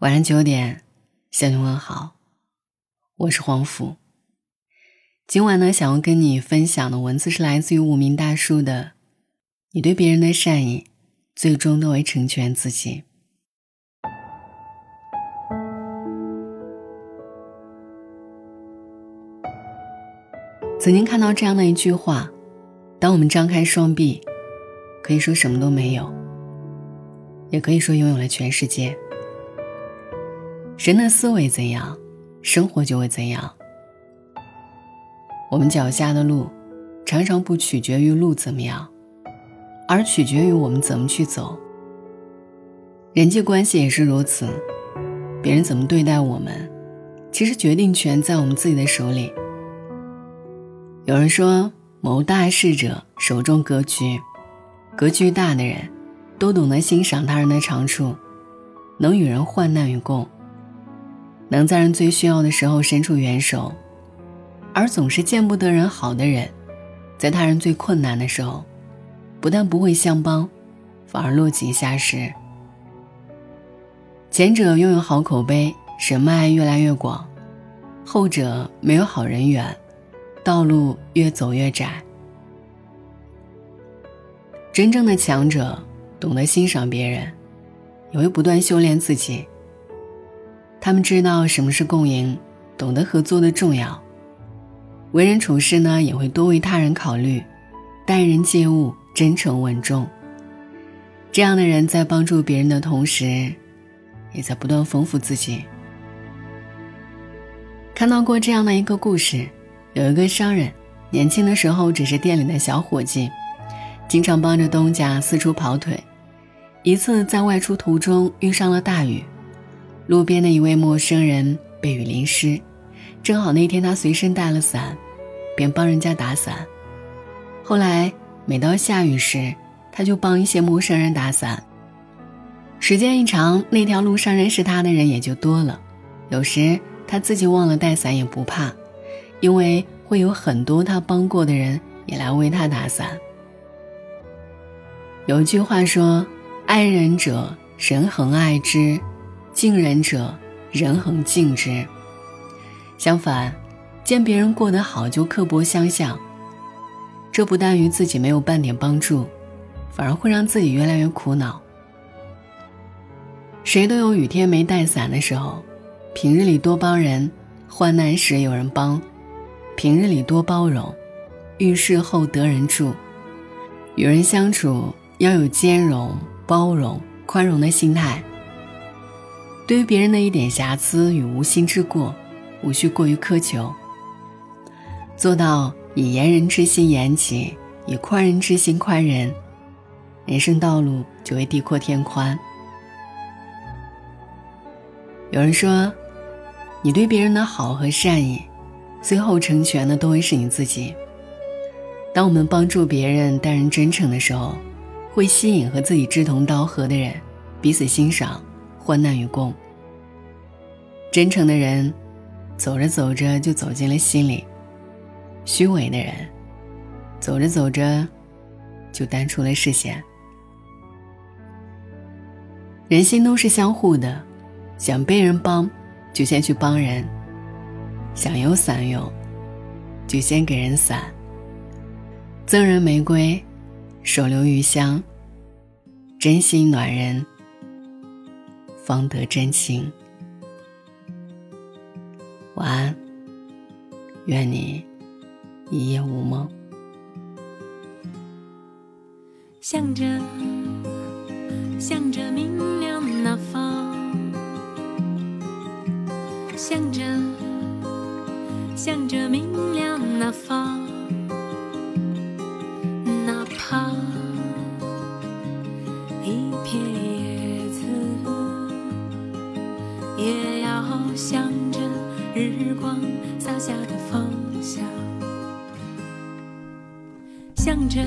晚上九点，向你问好，我是黄甫。今晚呢，想要跟你分享的文字是来自于无名大叔的：“你对别人的善意，最终都会成全自己。”曾经看到这样的一句话：“当我们张开双臂，可以说什么都没有，也可以说拥有了全世界。”人的思维怎样，生活就会怎样。我们脚下的路，常常不取决于路怎么样，而取决于我们怎么去走。人际关系也是如此，别人怎么对待我们，其实决定权在我们自己的手里。有人说，谋大事者手中格局，格局大的人，都懂得欣赏他人的长处，能与人患难与共。能在人最需要的时候伸出援手，而总是见不得人好的人，在他人最困难的时候，不但不会相帮，反而落井下石。前者拥有好口碑，人脉越来越广；后者没有好人缘，道路越走越窄。真正的强者懂得欣赏别人，也会不断修炼自己。他们知道什么是共赢，懂得合作的重要，为人处事呢也会多为他人考虑，待人接物真诚稳重。这样的人在帮助别人的同时，也在不断丰富自己。看到过这样的一个故事，有一个商人，年轻的时候只是店里的小伙计，经常帮着东家四处跑腿。一次在外出途中遇上了大雨。路边的一位陌生人被雨淋湿，正好那天他随身带了伞，便帮人家打伞。后来每到下雨时，他就帮一些陌生人打伞。时间一长，那条路上认识他的人也就多了。有时他自己忘了带伞也不怕，因为会有很多他帮过的人也来为他打伞。有一句话说：“爱人者，人恒爱之。”敬人者，人恒敬之。相反，见别人过得好就刻薄相向，这不但于自己没有半点帮助，反而会让自己越来越苦恼。谁都有雨天没带伞的时候，平日里多帮人，患难时有人帮；平日里多包容，遇事后得人助。与人相处要有兼容、包容、宽容的心态。对于别人的一点瑕疵与无心之过，无需过于苛求。做到以严人之心严己，以宽人之心宽人，人生道路就会地阔天宽。有人说，你对别人的好和善意，最后成全的都会是你自己。当我们帮助别人、待人真诚的时候，会吸引和自己志同道合的人，彼此欣赏。患难与共。真诚的人，走着走着就走进了心里；虚伪的人，走着走着就淡出了视线。人心都是相互的，想被人帮，就先去帮人；想有伞用，就先给人伞。赠人玫瑰，手留余香。真心暖人。方得真情。晚安，愿你一夜无梦。向着，向着明亮那方，向着，向着明亮那方，也要向着日光洒下的方向，向着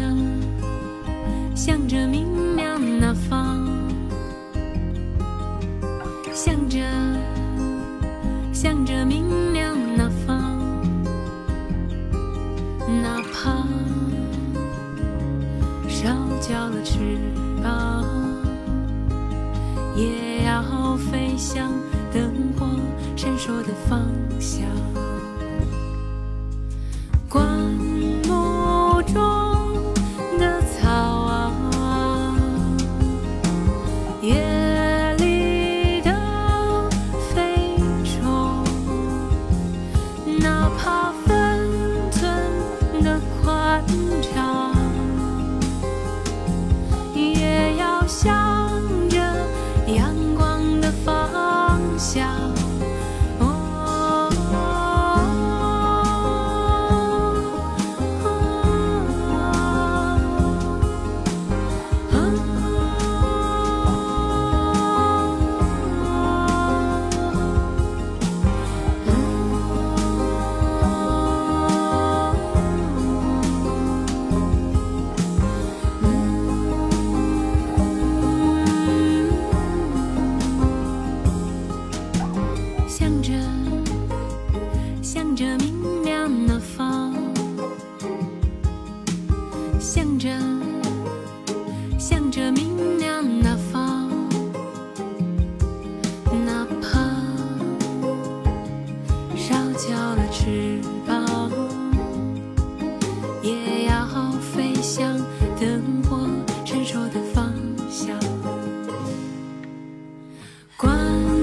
向着明亮那方，向着向着明亮那方，哪怕烧焦了翅膀，也要飞翔。灯火闪烁的方向。关。